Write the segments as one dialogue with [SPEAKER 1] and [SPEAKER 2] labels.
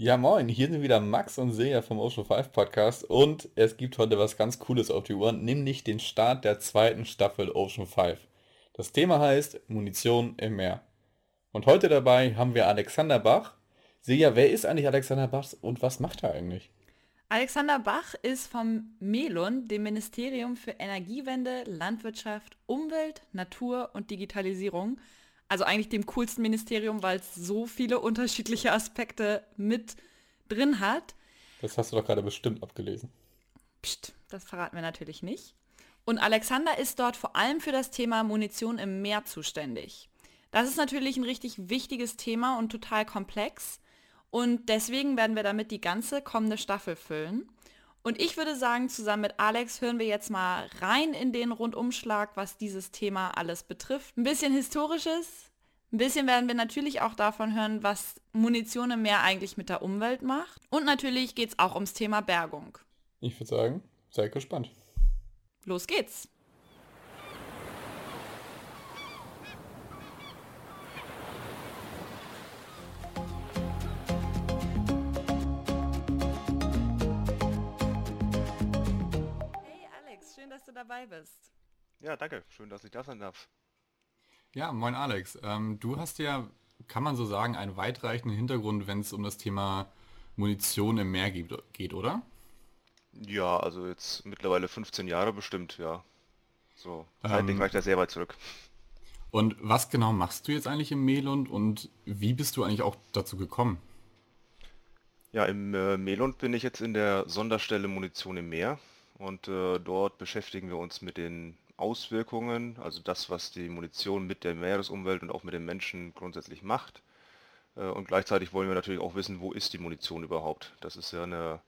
[SPEAKER 1] Ja, moin, hier sind wieder Max und Silja vom Ocean 5 Podcast und es gibt heute was ganz Cooles auf die Uhr, nämlich den Start der zweiten Staffel Ocean 5. Das Thema heißt Munition im Meer. Und heute dabei haben wir Alexander Bach. Silja, wer ist eigentlich Alexander Bach und was macht er eigentlich?
[SPEAKER 2] Alexander Bach ist vom MELUN, dem Ministerium für Energiewende, Landwirtschaft, Umwelt, Natur und Digitalisierung, also eigentlich dem coolsten Ministerium, weil es so viele unterschiedliche Aspekte mit drin hat.
[SPEAKER 1] Das hast du doch gerade bestimmt abgelesen.
[SPEAKER 2] Psst, das verraten wir natürlich nicht. Und Alexander ist dort vor allem für das Thema Munition im Meer zuständig. Das ist natürlich ein richtig wichtiges Thema und total komplex. Und deswegen werden wir damit die ganze kommende Staffel füllen. Und ich würde sagen, zusammen mit Alex hören wir jetzt mal rein in den Rundumschlag, was dieses Thema alles betrifft. Ein bisschen historisches, ein bisschen werden wir natürlich auch davon hören, was Munition im Meer eigentlich mit der Umwelt macht. Und natürlich geht es auch ums Thema Bergung.
[SPEAKER 1] Ich würde sagen, seid gespannt.
[SPEAKER 2] Los geht's. Schön, dass du dabei bist.
[SPEAKER 3] Ja, danke. Schön, dass ich da sein darf.
[SPEAKER 1] Ja, moin Alex. Ähm, du hast ja, kann man so sagen, einen weitreichenden Hintergrund, wenn es um das Thema Munition im Meer geht, geht, oder?
[SPEAKER 3] Ja, also jetzt mittlerweile 15 Jahre bestimmt, ja. So, zeitlich ähm, reicht er sehr weit zurück.
[SPEAKER 1] Und was genau machst du jetzt eigentlich im Melund und wie bist du eigentlich auch dazu gekommen?
[SPEAKER 3] Ja, im äh, Melund bin ich jetzt in der Sonderstelle Munition im Meer und äh, dort beschäftigen wir uns mit den Auswirkungen, also das, was die Munition mit der Meeresumwelt und auch mit den Menschen grundsätzlich macht. Äh, und gleichzeitig wollen wir natürlich auch wissen, wo ist die Munition überhaupt. Das ist ja eine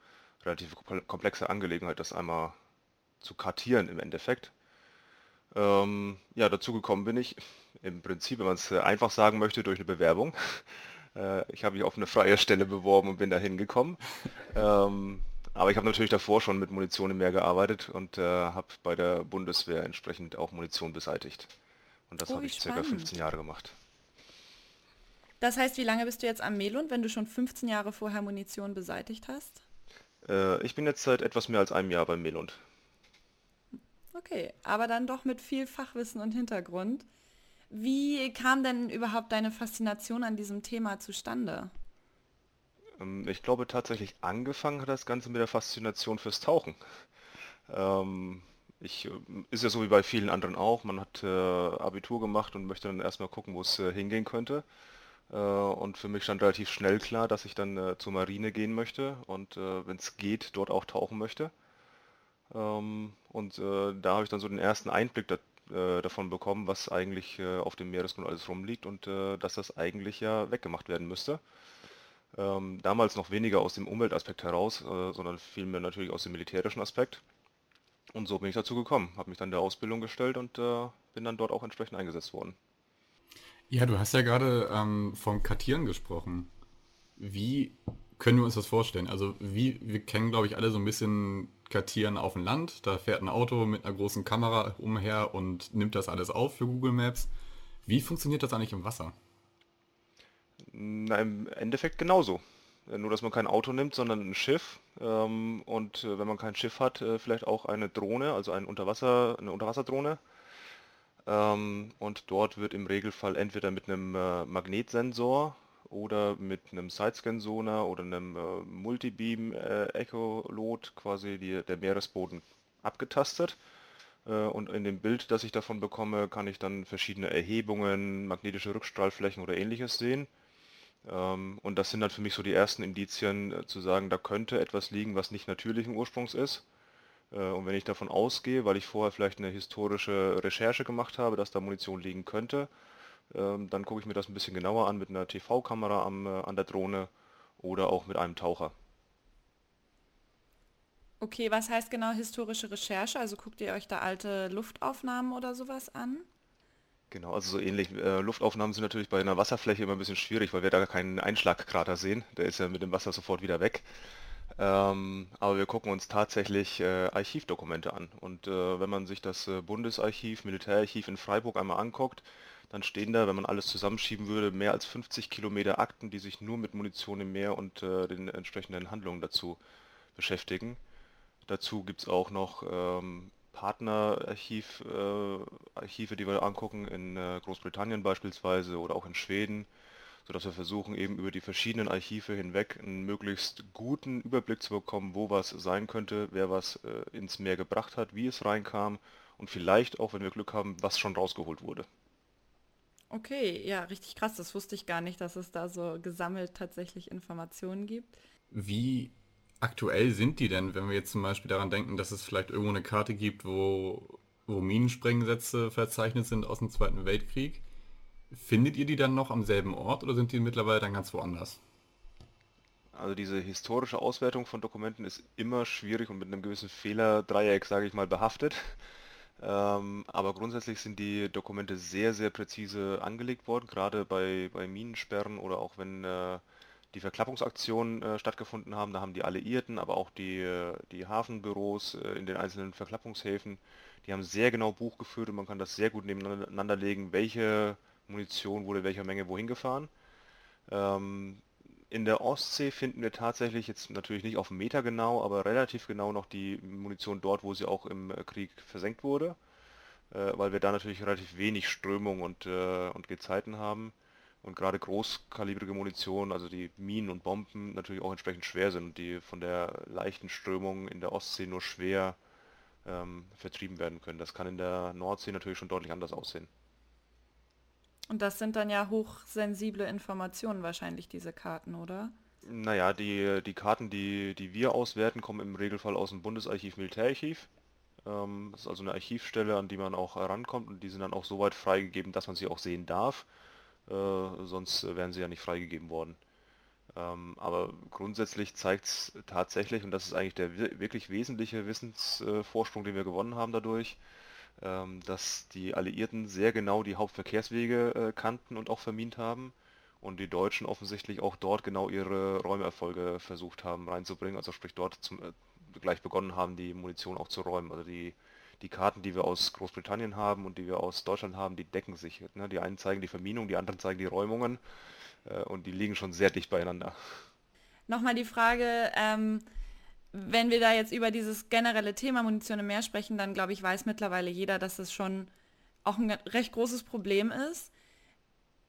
[SPEAKER 3] relativ komplexe Angelegenheit, das einmal zu kartieren im Endeffekt. Ähm, ja, dazu gekommen bin ich im Prinzip, wenn man es äh, einfach sagen möchte, durch eine Bewerbung. Äh, ich habe mich auf eine freie Stelle beworben und bin da hingekommen. Ähm, aber ich habe natürlich davor schon mit Munition im Meer gearbeitet und äh, habe bei der Bundeswehr entsprechend auch Munition beseitigt. Und das oh, habe ich circa 15 Jahre gemacht.
[SPEAKER 2] Das heißt, wie lange bist du jetzt am Melund, wenn du schon 15 Jahre vorher Munition beseitigt hast?
[SPEAKER 3] Äh, ich bin jetzt seit etwas mehr als einem Jahr beim Melund.
[SPEAKER 2] Okay, aber dann doch mit viel Fachwissen und Hintergrund. Wie kam denn überhaupt deine Faszination an diesem Thema zustande?
[SPEAKER 3] Ähm, ich glaube tatsächlich angefangen hat das Ganze mit der Faszination fürs Tauchen. Ähm, ich, äh, ist ja so wie bei vielen anderen auch, man hat äh, Abitur gemacht und möchte dann erstmal gucken, wo es äh, hingehen könnte. Und für mich stand relativ schnell klar, dass ich dann zur Marine gehen möchte und wenn es geht, dort auch tauchen möchte. Ähm, und da habe ich dann so den ersten Einblick da, davon bekommen, was eigentlich auf dem Meeresgrund alles rumliegt und dass das eigentlich ja weggemacht werden müsste. Ähm, damals noch weniger aus dem Umweltaspekt heraus, äh, sondern vielmehr natürlich aus dem militärischen Aspekt. Und so bin ich dazu gekommen, habe mich dann der Ausbildung gestellt und äh, bin dann dort auch entsprechend eingesetzt worden.
[SPEAKER 1] Ja, du hast ja gerade ähm, vom Kartieren gesprochen. Wie können wir uns das vorstellen? Also wie, wir kennen glaube ich alle so ein bisschen Kartieren auf dem Land. Da fährt ein Auto mit einer großen Kamera umher und nimmt das alles auf für Google Maps. Wie funktioniert das eigentlich im Wasser?
[SPEAKER 3] Na, im Endeffekt genauso. Äh, nur, dass man kein Auto nimmt, sondern ein Schiff. Ähm, und äh, wenn man kein Schiff hat, äh, vielleicht auch eine Drohne, also ein Unterwasser, eine Unterwasserdrohne. Ähm, und dort wird im Regelfall entweder mit einem Magnetsensor oder mit einem Sidescan-Sonar oder einem äh, Multibeam äh, Echolot quasi die, der Meeresboden abgetastet. Und in dem Bild, das ich davon bekomme, kann ich dann verschiedene Erhebungen, magnetische Rückstrahlflächen oder ähnliches sehen. Ähm, und das sind dann für mich so die ersten Indizien, äh, zu sagen, da könnte etwas liegen, was nicht natürlichen Ursprungs ist. Äh, und wenn ich davon ausgehe, weil ich vorher vielleicht eine historische Recherche gemacht habe, dass da Munition liegen könnte, ähm, dann gucke ich mir das ein bisschen genauer an mit einer TV-Kamera am, äh, an der Drohne oder auch mit einem Taucher.
[SPEAKER 2] Okay, was heißt genau historische Recherche? Also guckt ihr euch da alte Luftaufnahmen oder sowas an?
[SPEAKER 3] Genau, also so ähnlich. Äh, Luftaufnahmen sind natürlich bei einer Wasserfläche immer ein bisschen schwierig, weil wir da keinen Einschlagkrater sehen. Der ist ja mit dem Wasser sofort wieder weg. Ähm, aber wir gucken uns tatsächlich äh, Archivdokumente an. Und äh, wenn man sich das äh, Bundesarchiv, Militärarchiv in Freiburg einmal anguckt, dann stehen da, wenn man alles zusammenschieben würde, mehr als 50 Kilometer Akten, die sich nur mit Munition im Meer und äh, den entsprechenden Handlungen dazu beschäftigen. Dazu gibt es auch noch ähm, Partnerarchive, äh, die wir angucken, in äh, Großbritannien beispielsweise oder auch in Schweden, sodass wir versuchen, eben über die verschiedenen Archive hinweg einen möglichst guten Überblick zu bekommen, wo was sein könnte, wer was äh, ins Meer gebracht hat, wie es reinkam und vielleicht auch, wenn wir Glück haben, was schon rausgeholt wurde.
[SPEAKER 2] Okay, ja, richtig krass. Das wusste ich gar nicht, dass es da so gesammelt tatsächlich Informationen gibt.
[SPEAKER 1] Wie aktuell sind die denn, wenn wir jetzt zum Beispiel daran denken, dass es vielleicht irgendwo eine Karte gibt, wo, wo Minensprengsätze verzeichnet sind aus dem Zweiten Weltkrieg? Findet ihr die dann noch am selben Ort oder sind die mittlerweile dann ganz woanders?
[SPEAKER 3] Also diese historische Auswertung von Dokumenten ist immer schwierig und mit einem gewissen Fehlerdreieck, sage ich mal, behaftet. Ähm, aber grundsätzlich sind die Dokumente sehr, sehr präzise angelegt worden, gerade bei, bei Minensperren oder auch wenn äh, die Verklappungsaktionen äh, stattgefunden haben. Da haben die Alliierten, aber auch die, äh, die Hafenbüros äh, in den einzelnen Verklappungshäfen, die haben sehr genau Buch geführt und man kann das sehr gut nebeneinander legen, welche Munition wurde welcher Menge wohin gefahren. Ähm, in der Ostsee finden wir tatsächlich jetzt natürlich nicht auf Meter genau, aber relativ genau noch die Munition dort, wo sie auch im äh, Krieg versenkt wurde, äh, weil wir da natürlich relativ wenig Strömung und, äh, und Gezeiten haben und gerade großkalibrige Munition, also die Minen und Bomben natürlich auch entsprechend schwer sind und die von der leichten Strömung in der Ostsee nur schwer ähm, vertrieben werden können. Das kann in der Nordsee natürlich schon deutlich anders aussehen.
[SPEAKER 2] Und das sind dann ja hochsensible Informationen wahrscheinlich, diese Karten, oder?
[SPEAKER 3] Naja, die, die Karten, die, die wir auswerten, kommen im Regelfall aus dem Bundesarchiv Militärarchiv. Ähm, das ist also eine Archivstelle, an die man auch herankommt und die sind dann auch so weit freigegeben, dass man sie auch sehen darf. Äh, sonst wären sie ja nicht freigegeben worden. Ähm, aber grundsätzlich zeigt es tatsächlich, und das ist eigentlich der wirklich wesentliche Wissensvorsprung, den wir gewonnen haben dadurch, ähm, dass die Alliierten sehr genau die Hauptverkehrswege äh, kannten und auch vermint haben und die Deutschen offensichtlich auch dort genau ihre Räumerfolge versucht haben reinzubringen, also sprich dort zum, äh, gleich begonnen haben, die Munition auch zu räumen. Also die die Karten, die wir aus Großbritannien haben und die wir aus Deutschland haben, die decken sich. Ne? Die einen zeigen die Verminung, die anderen zeigen die Räumungen äh, und die liegen schon sehr dicht beieinander.
[SPEAKER 2] Nochmal die Frage, ähm, wenn wir da jetzt über dieses generelle Thema Munition im Meer sprechen, dann glaube ich, weiß mittlerweile jeder, dass es schon auch ein recht großes Problem ist.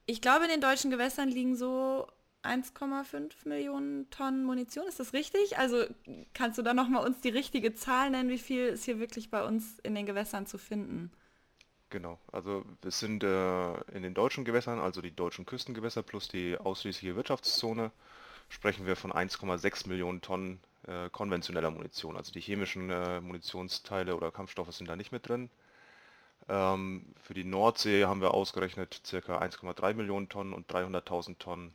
[SPEAKER 2] Ich glaube, in den deutschen Gewässern liegen so 1,5 Millionen Tonnen Munition. Ist das richtig? Also kannst du da nochmal uns die richtige Zahl nennen, wie viel ist hier wirklich bei uns in den Gewässern zu finden?
[SPEAKER 3] Genau, also wir sind äh, in den deutschen Gewässern, also die deutschen Küstengewässer plus die ausschließliche Wirtschaftszone, sprechen wir von 1,6 Millionen Tonnen äh, konventioneller Munition. Also die chemischen äh, Munitionsteile oder Kampfstoffe sind da nicht mit drin. Ähm, für die Nordsee haben wir ausgerechnet ca. 1,3 Millionen Tonnen und 300.000 Tonnen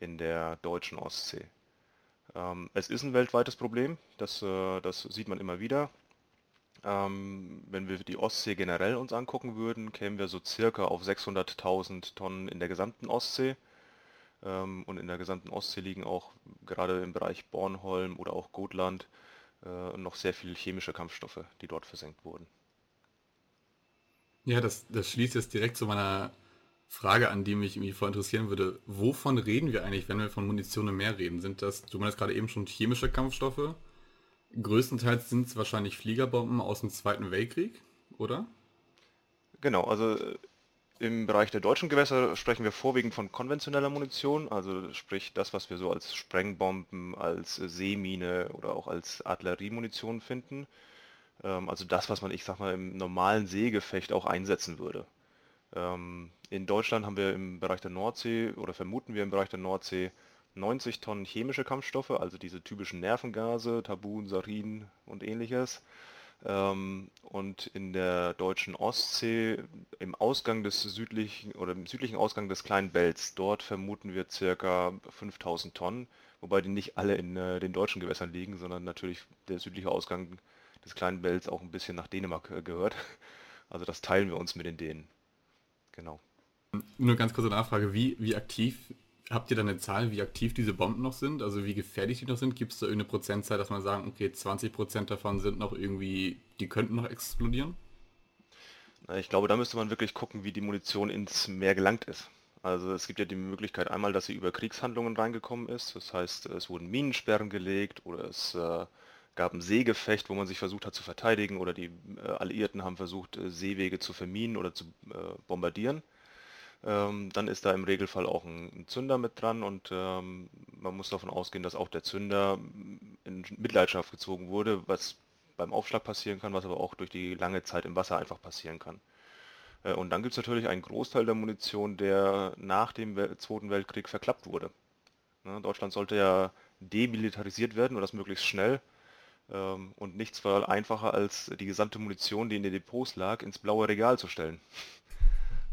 [SPEAKER 3] in der deutschen Ostsee. Ähm, es ist ein weltweites Problem, das, äh, das sieht man immer wieder. Ähm, wenn wir die Ostsee generell uns angucken würden, kämen wir so circa auf 600.000 Tonnen in der gesamten Ostsee. Ähm, und in der gesamten Ostsee liegen auch gerade im Bereich Bornholm oder auch Gotland äh, noch sehr viele chemische Kampfstoffe, die dort versenkt wurden.
[SPEAKER 1] Ja, das, das schließt jetzt direkt zu meiner Frage, an die mich irgendwie voll interessieren würde. Wovon reden wir eigentlich, wenn wir von Munition im Meer reden? Sind das, du meinst gerade eben schon chemische Kampfstoffe? Größtenteils sind es wahrscheinlich Fliegerbomben aus dem Zweiten Weltkrieg, oder?
[SPEAKER 3] Genau, also äh, im Bereich der deutschen Gewässer sprechen wir vorwiegend von konventioneller Munition, also sprich das, was wir so als Sprengbomben, als Seemine oder auch als Artilleriemunition finden. Ähm, also das, was man, ich sag mal, im normalen Seegefecht auch einsetzen würde. Ähm, in Deutschland haben wir im Bereich der Nordsee oder vermuten wir im Bereich der Nordsee 90 Tonnen chemische Kampfstoffe, also diese typischen Nervengase, Tabun, Sarin und ähnliches. Ähm, und in der deutschen Ostsee im Ausgang des südlichen oder im südlichen Ausgang des kleinen Belts, dort vermuten wir ca. 5000 Tonnen, wobei die nicht alle in äh, den deutschen Gewässern liegen, sondern natürlich der südliche Ausgang des kleinen Belts auch ein bisschen nach Dänemark äh, gehört. Also das teilen wir uns mit den Dänen. Genau.
[SPEAKER 1] Nur ganz kurze Nachfrage, wie, wie aktiv, habt ihr da eine Zahl, wie aktiv diese Bomben noch sind? Also wie gefährlich die noch sind? Gibt es da irgendeine Prozentzahl, dass man sagen, okay, 20% davon sind noch irgendwie, die könnten noch explodieren?
[SPEAKER 3] Ich glaube, da müsste man wirklich gucken, wie die Munition ins Meer gelangt ist. Also es gibt ja die Möglichkeit einmal, dass sie über Kriegshandlungen reingekommen ist. Das heißt, es wurden Minensperren gelegt oder es äh, gab ein Seegefecht, wo man sich versucht hat zu verteidigen oder die äh, Alliierten haben versucht, äh, Seewege zu verminen oder zu äh, bombardieren. Ähm, dann ist da im Regelfall auch ein, ein Zünder mit dran und ähm, man muss davon ausgehen, dass auch der Zünder in Mitleidenschaft gezogen wurde, was beim Aufschlag passieren kann, was aber auch durch die lange Zeit im Wasser einfach passieren kann. Äh, und dann gibt es natürlich einen Großteil der Munition, der nach dem Zweiten Weltkrieg verklappt wurde. Ne, Deutschland sollte ja demilitarisiert werden und das möglichst schnell. Ähm, und nichts war einfacher, als die gesamte Munition, die in den Depots lag, ins blaue Regal zu stellen.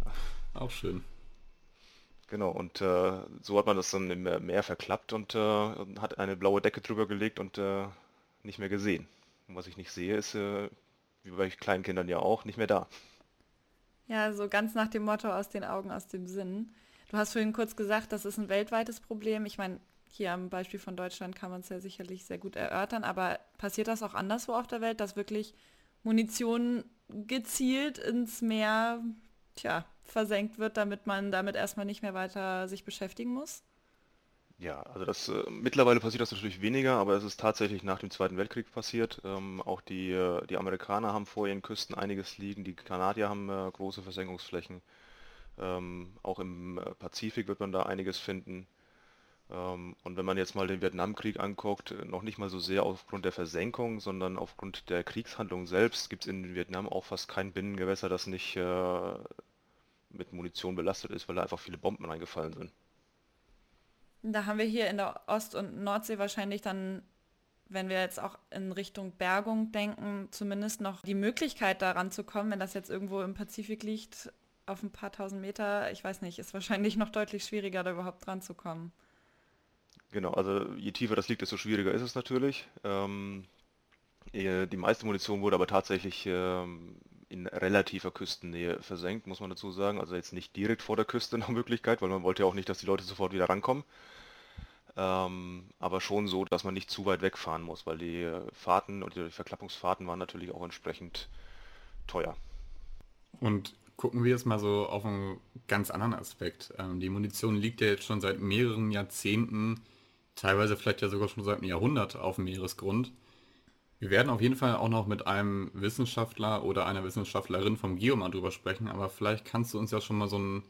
[SPEAKER 1] Auch schön.
[SPEAKER 3] Genau, und äh, so hat man das dann im Meer verklappt und äh, hat eine blaue Decke drüber gelegt und äh, nicht mehr gesehen. Und was ich nicht sehe, ist, äh, wie bei kleinen Kindern ja auch, nicht mehr da.
[SPEAKER 2] Ja, so ganz nach dem Motto aus den Augen, aus dem Sinn. Du hast vorhin kurz gesagt, das ist ein weltweites Problem. Ich meine, hier am Beispiel von Deutschland kann man es ja sicherlich sehr gut erörtern, aber passiert das auch anderswo auf der Welt, dass wirklich Munition gezielt ins Meer, tja, versenkt wird, damit man damit erstmal nicht mehr weiter sich beschäftigen muss?
[SPEAKER 3] Ja, also das äh, mittlerweile passiert das natürlich weniger, aber es ist tatsächlich nach dem Zweiten Weltkrieg passiert. Ähm, auch die, äh, die Amerikaner haben vor ihren Küsten einiges liegen, die Kanadier haben äh, große Versenkungsflächen. Ähm, auch im äh, Pazifik wird man da einiges finden. Ähm, und wenn man jetzt mal den Vietnamkrieg anguckt, äh, noch nicht mal so sehr aufgrund der Versenkung, sondern aufgrund der Kriegshandlung selbst, gibt es in Vietnam auch fast kein Binnengewässer, das nicht äh, mit Munition belastet ist, weil da einfach viele Bomben reingefallen sind.
[SPEAKER 2] Da haben wir hier in der Ost- und Nordsee wahrscheinlich dann, wenn wir jetzt auch in Richtung Bergung denken, zumindest noch die Möglichkeit daran zu kommen, wenn das jetzt irgendwo im Pazifik liegt, auf ein paar tausend Meter, ich weiß nicht, ist wahrscheinlich noch deutlich schwieriger, da überhaupt dran zu kommen.
[SPEAKER 3] Genau, also je tiefer das liegt, desto schwieriger ist es natürlich. Ähm, die meiste Munition wurde aber tatsächlich ähm, in relativer Küstennähe versenkt, muss man dazu sagen. Also jetzt nicht direkt vor der Küste nach Möglichkeit, weil man wollte ja auch nicht, dass die Leute sofort wieder rankommen. Ähm, aber schon so, dass man nicht zu weit wegfahren muss, weil die Fahrten und die Verklappungsfahrten waren natürlich auch entsprechend teuer.
[SPEAKER 1] Und gucken wir jetzt mal so auf einen ganz anderen Aspekt. Ähm, die Munition liegt ja jetzt schon seit mehreren Jahrzehnten, teilweise vielleicht ja sogar schon seit einem Jahrhundert auf dem Meeresgrund. Wir werden auf jeden Fall auch noch mit einem Wissenschaftler oder einer Wissenschaftlerin vom Geomar drüber sprechen, aber vielleicht kannst du uns ja schon mal so einen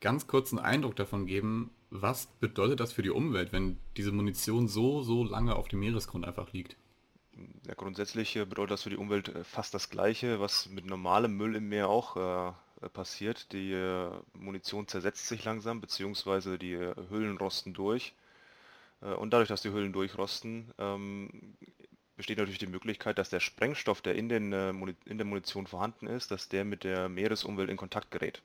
[SPEAKER 1] ganz kurzen Eindruck davon geben, was bedeutet das für die Umwelt, wenn diese Munition so, so lange auf dem Meeresgrund einfach liegt?
[SPEAKER 3] Ja, grundsätzlich äh, bedeutet das für die Umwelt äh, fast das Gleiche, was mit normalem Müll im Meer auch äh, passiert. Die äh, Munition zersetzt sich langsam, beziehungsweise die äh, Hüllen rosten durch. Äh, und dadurch, dass die Hüllen durchrosten, ähm, besteht natürlich die Möglichkeit, dass der Sprengstoff, der in, den, äh, in der Munition vorhanden ist, dass der mit der Meeresumwelt in Kontakt gerät.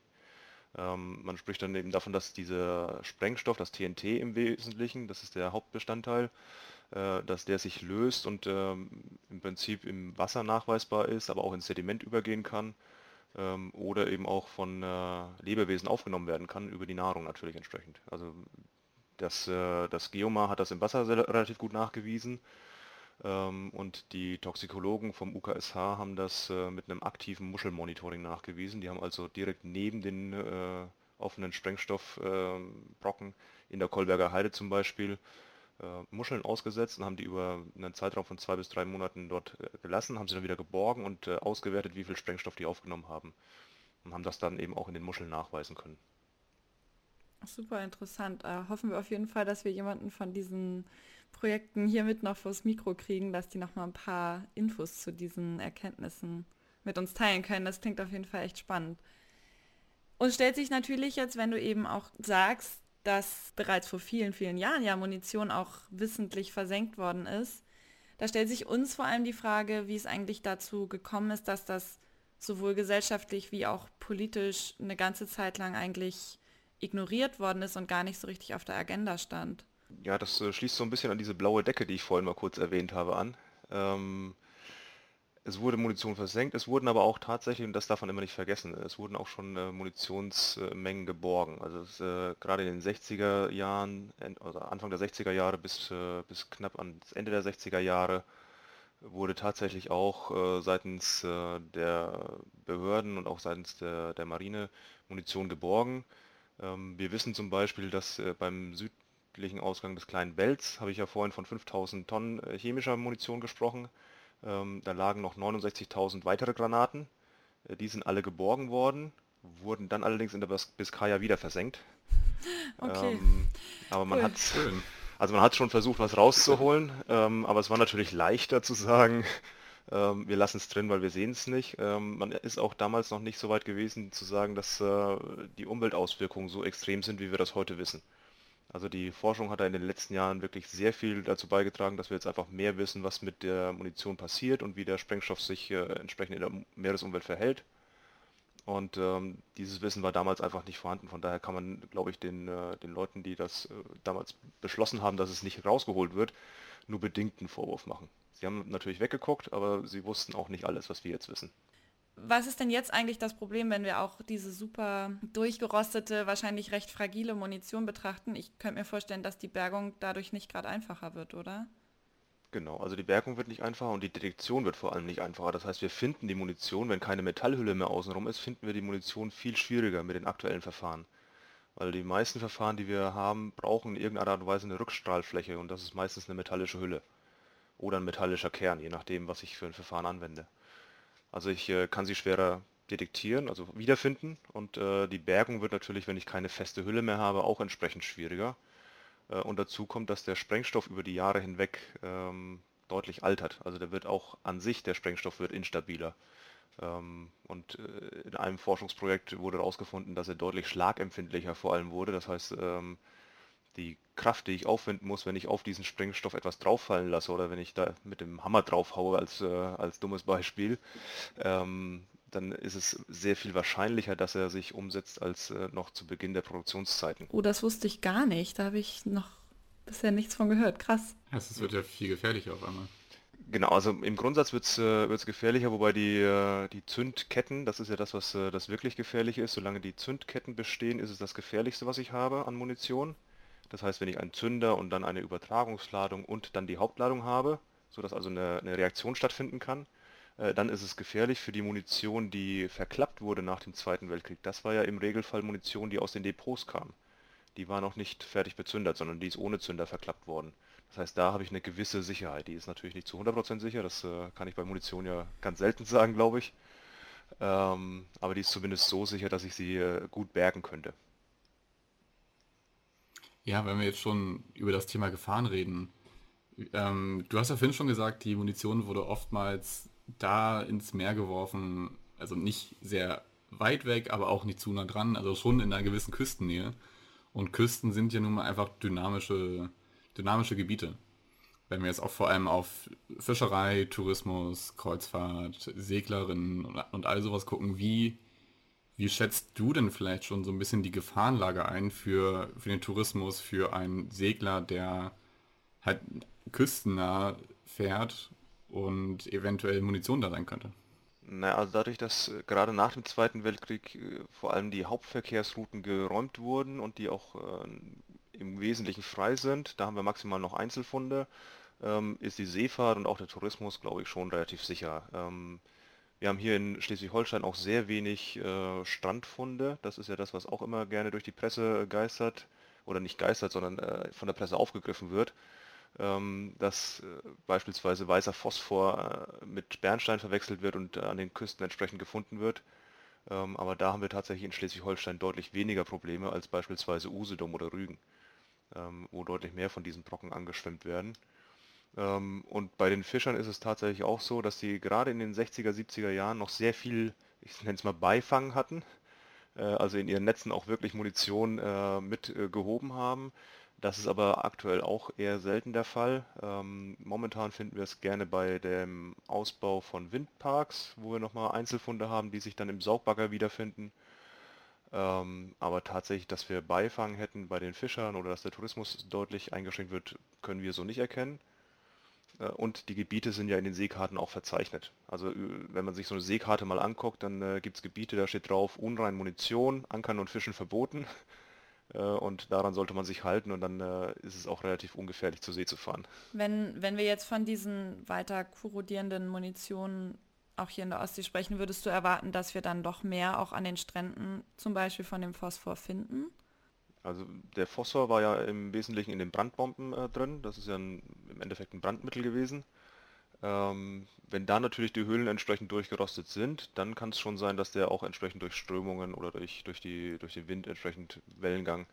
[SPEAKER 3] Ähm, man spricht dann eben davon, dass dieser Sprengstoff, das TNT im Wesentlichen, das ist der Hauptbestandteil, äh, dass der sich löst und ähm, im Prinzip im Wasser nachweisbar ist, aber auch ins Sediment übergehen kann ähm, oder eben auch von äh, Lebewesen aufgenommen werden kann, über die Nahrung natürlich entsprechend. Also das, äh, das Geomar hat das im Wasser relativ gut nachgewiesen. Ähm, und die Toxikologen vom UKSH haben das äh, mit einem aktiven Muschelmonitoring nachgewiesen. Die haben also direkt neben den äh, offenen Sprengstoffbrocken äh, in der Kolberger Heide zum Beispiel Muscheln ausgesetzt und haben die über einen Zeitraum von zwei bis drei Monaten dort gelassen, haben sie dann wieder geborgen und ausgewertet, wie viel Sprengstoff die aufgenommen haben. Und haben das dann eben auch in den Muscheln nachweisen können.
[SPEAKER 2] Super interessant. hoffen wir auf jeden Fall, dass wir jemanden von diesen Projekten hier mit noch vors Mikro kriegen, dass die noch mal ein paar Infos zu diesen Erkenntnissen mit uns teilen können. Das klingt auf jeden Fall echt spannend. Und stellt sich natürlich jetzt, wenn du eben auch sagst, dass bereits vor vielen, vielen Jahren ja Munition auch wissentlich versenkt worden ist, da stellt sich uns vor allem die Frage, wie es eigentlich dazu gekommen ist, dass das sowohl gesellschaftlich wie auch politisch eine ganze Zeit lang eigentlich ignoriert worden ist und gar nicht so richtig auf der Agenda stand.
[SPEAKER 3] Ja, das äh, schließt so ein bisschen an diese blaue Decke, die ich vorhin mal kurz erwähnt habe, an. Ähm, es wurde Munition versenkt, es wurden aber auch tatsächlich, und das darf man immer nicht vergessen, es wurden auch schon äh, Munitionsmengen geborgen. Also es, äh, gerade in den 60er Jahren, also Anfang der 60er Jahre bis, äh, bis knapp ans Ende der 60er Jahre, wurde tatsächlich auch äh, seitens äh, der Behörden und auch seitens der, der Marine Munition geborgen. Ähm, wir wissen zum Beispiel, dass äh, beim südlichen Ausgang des Kleinen Belz, habe ich ja vorhin von 5000 Tonnen äh, chemischer Munition gesprochen, ähm, da lagen noch 69.000 weitere Granaten. Äh, die sind alle geborgen worden, wurden dann allerdings in der Bis Biskaya wieder versenkt.
[SPEAKER 2] Okay.
[SPEAKER 3] Ähm, aber man
[SPEAKER 2] Cool.
[SPEAKER 3] hat also man hat schon versucht, was rauszuholen, ähm, aber es war natürlich leichter zu sagen, ähm, wir lassen es drin, weil wir sehen es nicht. Ähm, man ist auch damals noch nicht so weit gewesen zu sagen, dass äh, die Umweltauswirkungen so extrem sind, wie wir das heute wissen. Also die Forschung hat da in den letzten Jahren wirklich sehr viel dazu beigetragen, dass wir jetzt einfach mehr wissen, was mit der Munition passiert und wie der Sprengstoff sich äh, entsprechend in der Meeresumwelt verhält. Und ähm, dieses Wissen war damals einfach nicht vorhanden. Von daher kann man, glaube ich, den, äh, den Leuten, die das äh, damals beschlossen haben, dass es nicht rausgeholt wird, nur bedingten Vorwurf machen. Sie haben natürlich weggeguckt, aber sie wussten auch nicht alles, was wir jetzt wissen.
[SPEAKER 2] Was ist denn jetzt eigentlich das Problem, wenn wir auch diese super durchgerostete, wahrscheinlich recht fragile Munition betrachten? Ich könnte mir vorstellen, dass die Bergung dadurch nicht gerade einfacher wird, oder?
[SPEAKER 3] Genau, also die Bergung wird nicht einfacher und die Detektion wird vor allem nicht einfacher. Das heißt, wir finden die Munition, wenn keine Metallhülle mehr außenrum ist, finden wir die Munition viel schwieriger mit den aktuellen Verfahren. Weil die meisten Verfahren, die wir haben, brauchen in irgendeiner Art und Weise eine Rückstrahlfläche und das ist meistens eine metallische Hülle. Oder ein metallischer Kern, je nachdem, was ich für ein Verfahren anwende. Also ich äh, kann sie schwerer detektieren, also wiederfinden und äh, die Bergung wird natürlich, wenn ich keine feste Hülle mehr habe, auch entsprechend schwieriger. Äh, und dazu kommt, dass der Sprengstoff über die Jahre hinweg ähm, deutlich altert. Also der wird auch an sich, der Sprengstoff wird instabiler. Ähm, und äh, in einem Forschungsprojekt wurde herausgefunden, dass er deutlich schlagempfindlicher vor allem wurde. Das heißt, ähm, die Kraft, die ich aufwenden muss, wenn ich auf diesen Sprengstoff etwas drauffallen lasse oder wenn ich da mit dem Hammer draufhaue als, äh, als dummes Beispiel, ähm, dann ist es sehr viel wahrscheinlicher, dass er sich umsetzt als äh, noch zu Beginn der Produktionszeiten.
[SPEAKER 2] Oh, das wusste ich gar nicht. Da habe ich noch bisher nichts von gehört. Krass.
[SPEAKER 1] Es wird ja viel gefährlicher auf einmal.
[SPEAKER 3] Genau, also im Grundsatz wird es äh, wird's gefährlicher, wobei die, äh, die Zündketten, das ist ja das, was äh, das wirklich gefährlich ist. Solange die Zündketten bestehen, ist es das gefährlichste, was ich habe an Munition. Das heißt, wenn ich einen Zünder und dann eine Übertragungsladung und dann die Hauptladung habe, sodass also eine, eine Reaktion stattfinden kann, äh, dann ist es gefährlich für die Munition, die verklappt wurde nach dem Zweiten Weltkrieg. Das war ja im Regelfall Munition, die aus den Depots kam. Die war noch nicht fertig bezündert, sondern die ist ohne Zünder verklappt worden. Das heißt, da habe ich eine gewisse Sicherheit. Die ist natürlich nicht zu 100% sicher, das äh, kann ich bei Munition ja ganz selten sagen, glaube ich. Ähm, aber die ist zumindest so sicher, dass ich sie äh, gut bergen könnte.
[SPEAKER 1] Ja, wenn wir jetzt schon über das Thema Gefahren reden. Ähm, du hast ja vorhin schon gesagt, die Munition wurde oftmals da ins Meer geworfen, also nicht sehr weit weg, aber auch nicht zu nah dran, also schon in einer gewissen Küstennähe. Und Küsten sind ja nun mal einfach dynamische, dynamische Gebiete. Wenn wir jetzt auch vor allem auf Fischerei, Tourismus, Kreuzfahrt, Seglerinnen und, und all sowas gucken, wie, wie schätzt du denn vielleicht schon so ein bisschen die Gefahrenlage ein für, für den Tourismus, für einen Segler, der halt küstennah fährt und eventuell Munition da sein könnte?
[SPEAKER 3] Na, also dadurch, dass äh, gerade nach dem Zweiten Weltkrieg äh, vor allem die Hauptverkehrsrouten geräumt wurden und die auch äh, im Wesentlichen frei sind, da haben wir maximal noch Einzelfunde, ähm, ist die Seefahrt und auch der Tourismus, glaube ich, schon relativ sicher. Ähm, wir haben hier in Schleswig-Holstein auch sehr wenig äh, Strandfunde. Das ist ja das, was auch immer gerne durch die Presse geistert oder nicht geistert, sondern äh, von der Presse aufgegriffen wird ähm, dass äh, beispielsweise weißer Phosphor äh, mit Bernstein verwechselt wird und äh, an den Küsten entsprechend gefunden wird. Ähm, aber da haben wir tatsächlich in Schleswig-Holstein deutlich weniger Probleme als beispielsweise Usedom oder Rügen, ähm, wo deutlich mehr von diesen Brocken angeschwemmt werden. Ähm, und bei den Fischern ist es tatsächlich auch so, dass sie gerade in den 60er, 70er Jahren noch sehr viel, ich nenne es mal Beifang hatten, äh, also in ihren Netzen auch wirklich Munition äh, mit äh, haben. Das ist aber aktuell auch eher selten der Fall. Ähm, momentan finden wir es gerne bei dem Ausbau von Windparks, wo wir nochmal Einzelfunde haben, die sich dann im Saugbagger wiederfinden. Ähm, aber tatsächlich, dass wir Beifang hätten bei den Fischern oder dass der Tourismus deutlich eingeschränkt wird, können wir so nicht erkennen. Äh, und die Gebiete sind ja in den Seekarten auch verzeichnet. Also wenn man sich so eine Seekarte mal anguckt, dann äh, gibt es Gebiete, da steht drauf, unrein Munition, Ankern und Fischen verboten. Äh, und daran sollte man sich halten und dann äh, ist es auch relativ ungefährlich zur See zu fahren.
[SPEAKER 2] Wenn, wenn wir jetzt von diesen weiter korrodierenden Munitionen auch hier in der Ostsee sprechen, würdest du erwarten, dass wir dann doch mehr auch an den Stränden zum Beispiel von dem Phosphor finden?
[SPEAKER 3] Also der Phosphor war ja im Wesentlichen in den Brandbomben äh, drin. Das ist ja ein, im Endeffekt ein Brandmittel gewesen. Ähm, wenn da natürlich die Höhlen entsprechend durchgerostet sind, dann kann es schon sein, dass der auch entsprechend durch Strömungen oder durch, durch, die, durch den Wind entsprechend Wellengang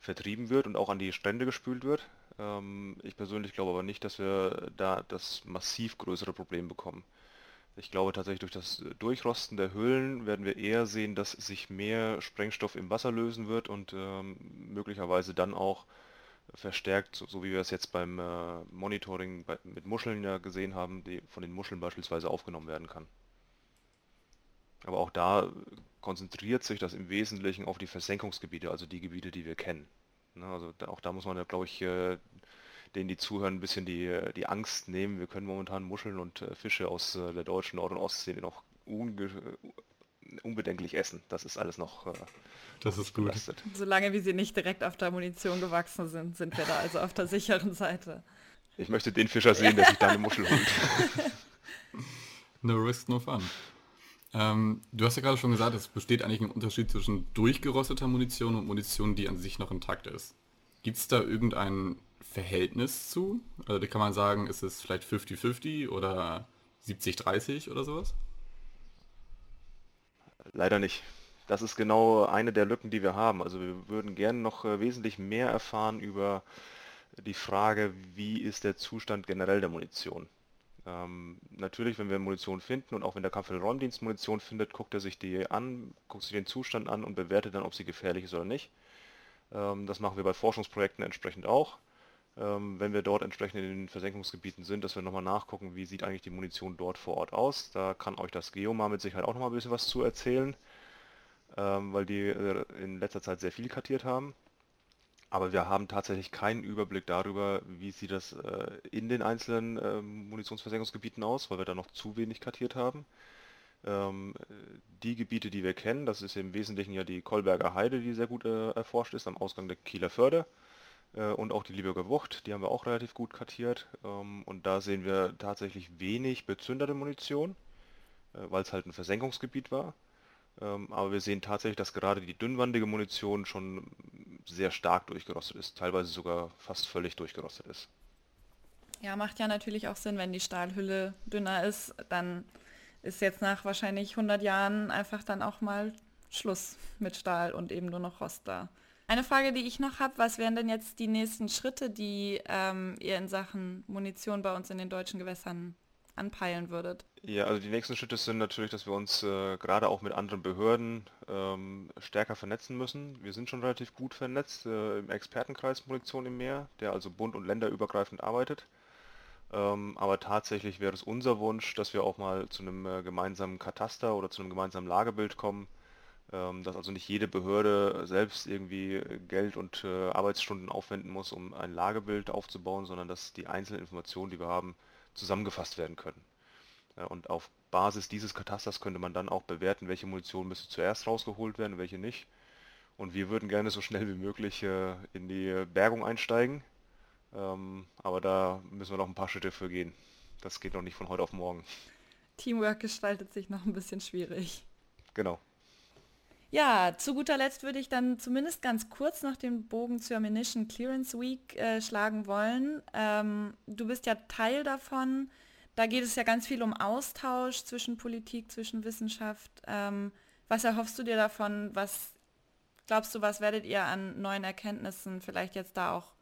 [SPEAKER 3] vertrieben wird und auch an die Strände gespült wird. Ähm, ich persönlich glaube aber nicht, dass wir da das massiv größere Problem bekommen. Ich glaube tatsächlich durch das Durchrosten der Höhlen werden wir eher sehen, dass sich mehr Sprengstoff im Wasser lösen wird und ähm, möglicherweise dann auch verstärkt, so, so wie wir es jetzt beim äh, Monitoring bei, mit Muscheln ja gesehen haben, die von den Muscheln beispielsweise aufgenommen werden kann. Aber auch da konzentriert sich das im Wesentlichen auf die Versenkungsgebiete, also die Gebiete, die wir kennen. Ne, also da, auch da muss man ja, glaube ich, äh, denen, die zuhören, ein bisschen die, die Angst nehmen. Wir können momentan Muscheln und äh, Fische aus äh, der deutschen Nord- und Ostsee noch unbedenklich essen. Das ist alles noch äh,
[SPEAKER 1] das ist gut. Belastet.
[SPEAKER 2] Solange wie sie nicht direkt auf der Munition gewachsen sind, sind wir da also auf der sicheren Seite.
[SPEAKER 3] Ich möchte den Fischer sehen, der sich da eine Muschel holt.
[SPEAKER 1] no risk, no fun. Ähm, du hast ja gerade schon gesagt, es besteht eigentlich ein Unterschied zwischen durchgerosteter Munition und Munition, die an sich noch intakt ist. Gibt es da irgendein Verhältnis zu? Also da kann man sagen, ist es vielleicht 50-50 oder 70-30 oder sowas?
[SPEAKER 3] Leider nicht. Das ist genau eine der Lücken, die wir haben. Also wir würden gerne noch äh, wesentlich mehr erfahren über die Frage, wie ist der Zustand generell der Munition. Ähm, natürlich, wenn wir Munition finden und auch wenn der Kampfmittelräumdienst Munition findet, guckt er sich die an, guckt sich den Zustand an und bewertet dann, ob sie gefährlich ist oder nicht. Ähm, das machen wir bei Forschungsprojekten entsprechend auch. Ähm, wenn wir dort entsprechend in den Versenkungsgebieten sind, dass wir nochmal nachgucken, wie sieht eigentlich die Munition dort vor Ort aus. Da kann euch das Geomar mit Sicherheit auch nochmal ein bisschen was zu erzählen ähm, weil die äh, in letzter Zeit sehr viel kartiert haben. Aber wir haben tatsächlich keinen Überblick darüber, wie sieht das äh, in den einzelnen äh, Munitionsversenkungsgebieten aus, weil wir da noch zu wenig kartiert haben. Ähm, die Gebiete, die wir kennen, das ist im Wesentlichen ja die Kolberger Heide, die sehr gut äh, erforscht ist, am Ausgang der Kieler Förde äh, und auch die Lieberger Wucht, die haben wir auch relativ gut kartiert. Ähm, und da sehen wir tatsächlich wenig bezünderte Munition, äh, weil es halt ein Versenkungsgebiet war. Ähm, aber wir sehen tatsächlich, dass gerade die dünnwandige Munition schon sehr stark durchgerostet ist, teilweise sogar fast völlig durchgerostet ist.
[SPEAKER 2] Ja, macht ja natürlich auch Sinn, wenn die Stahlhülle dünner ist, dann ist jetzt nach wahrscheinlich 100 Jahren einfach dann auch mal Schluss mit Stahl und eben nur noch Rost da. Eine Frage, die ich noch habe, was wären denn jetzt die nächsten Schritte, die ähm, ihr in Sachen Munition bei uns in den deutschen Gewässern anpeilen würdet?
[SPEAKER 3] Ja, also die nächsten Schritte sind natürlich, dass wir uns äh, gerade auch mit anderen Behörden ähm, stärker vernetzen müssen. Wir sind schon relativ gut vernetzt äh, im Expertenkreis Munition im Meer, der also bund- und länderübergreifend arbeitet. Ähm, aber tatsächlich wäre es unser Wunsch, dass wir auch mal zu einem äh, gemeinsamen Kataster oder zu einem gemeinsamen Lagebild kommen, dass also nicht jede Behörde selbst irgendwie Geld und äh, Arbeitsstunden aufwenden muss, um ein Lagebild aufzubauen, sondern dass die einzelnen Informationen, die wir haben, zusammengefasst werden können. Und auf Basis dieses Katasters könnte man dann auch bewerten, welche Munition müsste zuerst rausgeholt werden, welche nicht. Und wir würden gerne so schnell wie möglich äh, in die Bergung einsteigen. Ähm, aber da müssen wir noch ein paar Schritte für gehen. Das geht noch nicht von heute auf morgen.
[SPEAKER 2] Teamwork gestaltet sich noch ein bisschen schwierig.
[SPEAKER 3] Genau.
[SPEAKER 2] Ja, zu guter Letzt würde ich dann zumindest ganz kurz noch den Bogen zur Ammunition Clearance Week äh, schlagen wollen. Ähm, du bist ja Teil davon. Da geht es ja ganz viel um Austausch zwischen Politik, zwischen Wissenschaft. Ähm, was erhoffst du dir davon? Was glaubst du, was werdet ihr an neuen Erkenntnissen vielleicht jetzt da auch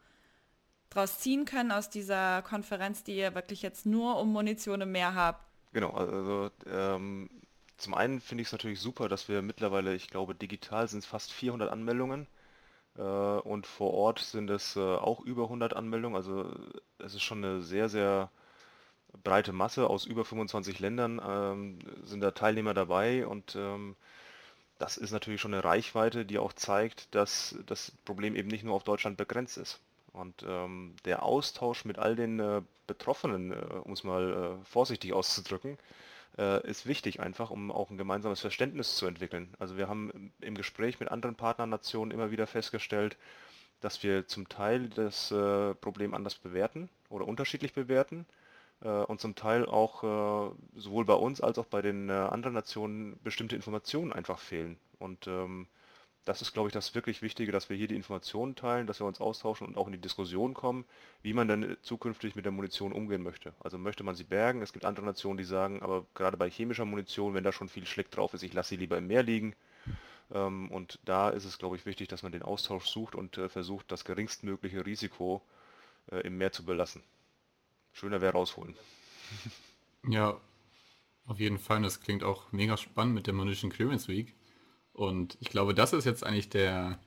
[SPEAKER 2] draus ziehen können aus dieser Konferenz, die ihr wirklich jetzt nur um Munition im Meer habt?
[SPEAKER 3] Genau, also ähm, zum einen finde ich es natürlich super, dass wir mittlerweile, ich glaube, digital sind es fast 400 Anmeldungen äh, und vor Ort sind es äh, auch über 100 Anmeldungen. Also es ist schon eine sehr, sehr breite Masse aus über 25 Ländern ähm, sind da Teilnehmer dabei und ähm, das ist natürlich schon eine Reichweite, die auch zeigt, dass das Problem eben nicht nur auf Deutschland begrenzt ist. Und ähm, der Austausch mit all den äh, Betroffenen, äh, um es mal äh, vorsichtig auszudrücken, äh, ist wichtig einfach, um auch ein gemeinsames Verständnis zu entwickeln. Also wir haben im Gespräch mit anderen Partnernationen immer wieder festgestellt, dass wir zum Teil das äh, Problem anders bewerten oder unterschiedlich bewerten äh, und zum Teil auch äh, sowohl bei uns als auch bei den äh, anderen Nationen bestimmte Informationen einfach fehlen. Und ähm, das ist, glaube ich, das wirklich Wichtige, dass wir hier die Informationen teilen, dass wir uns austauschen und auch in die Diskussion kommen, wie man dann zukünftig mit der Munition umgehen möchte. Also möchte man sie bergen? Es gibt andere Nationen, die sagen, aber gerade bei chemischer Munition, wenn da schon viel Schlick drauf ist, ich lasse sie lieber im Meer liegen. Ähm, und da ist es, glaube ich, wichtig, dass man den Austausch sucht und äh, versucht, das geringstmögliche Risiko äh, im Meer zu belassen. Schöner wäre rausholen.
[SPEAKER 1] Ja, auf jeden Fall. Das klingt auch mega spannend mit der Munition Clearance Week. Und ich glaube, das ist jetzt eigentlich der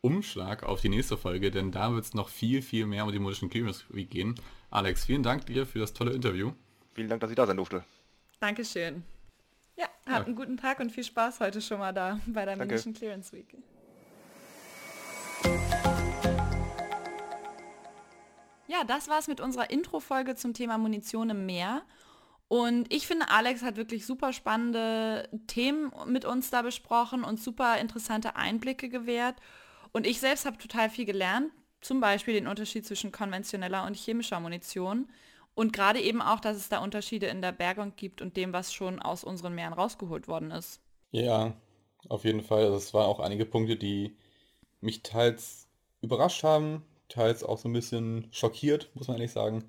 [SPEAKER 1] Umschlag auf die nächste Folge, denn da wird es noch viel, viel mehr um die Munition Clearance Week gehen. Alex, vielen Dank dir für das tolle Interview.
[SPEAKER 3] Vielen Dank, dass ich da sein durfte.
[SPEAKER 2] Dankeschön. Ja, habt ja. einen guten Tag und viel Spaß heute schon mal da bei der Danke. Munition Clearance Week. Ja, das war's mit unserer Intro-Folge zum Thema Munition im Meer. Und ich finde, Alex hat wirklich super spannende Themen mit uns da besprochen und super interessante Einblicke gewährt. Und ich selbst habe total viel gelernt, zum Beispiel den Unterschied zwischen konventioneller und chemischer Munition. Und gerade eben auch, dass es da Unterschiede in der Bergung gibt und dem, was schon aus unseren Meeren rausgeholt worden ist.
[SPEAKER 1] Ja, auf jeden Fall. Also es waren auch einige Punkte, die mich teils überrascht haben, teils auch so ein bisschen schockiert, muss man ehrlich sagen.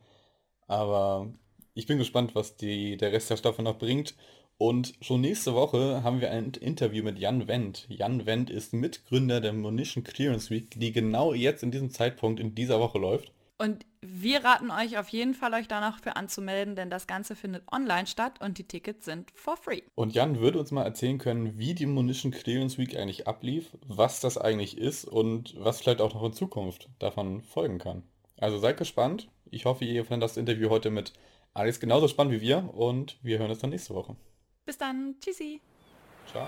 [SPEAKER 1] Aber ich bin gespannt, was die, der Rest der Staffel noch bringt. Und schon nächste Woche haben wir ein Interview mit Jan Wendt. Jan Wendt ist Mitgründer der Munition Clearance Week, die genau jetzt in diesem Zeitpunkt in dieser Woche läuft.
[SPEAKER 2] Und wir raten euch auf jeden Fall, euch danach für anzumelden, denn das Ganze findet online statt und die Tickets sind for free.
[SPEAKER 1] Und Jan würde uns mal erzählen können, wie die Munition Clearance Week eigentlich ablief, was das eigentlich ist und was vielleicht auch noch in Zukunft davon folgen kann. Also seid gespannt. Ich hoffe, ihr findet das Interview heute mit alles genauso spannend wie wir und wir hören uns dann nächste Woche.
[SPEAKER 2] Bis dann. Tschüssi.
[SPEAKER 1] Ciao.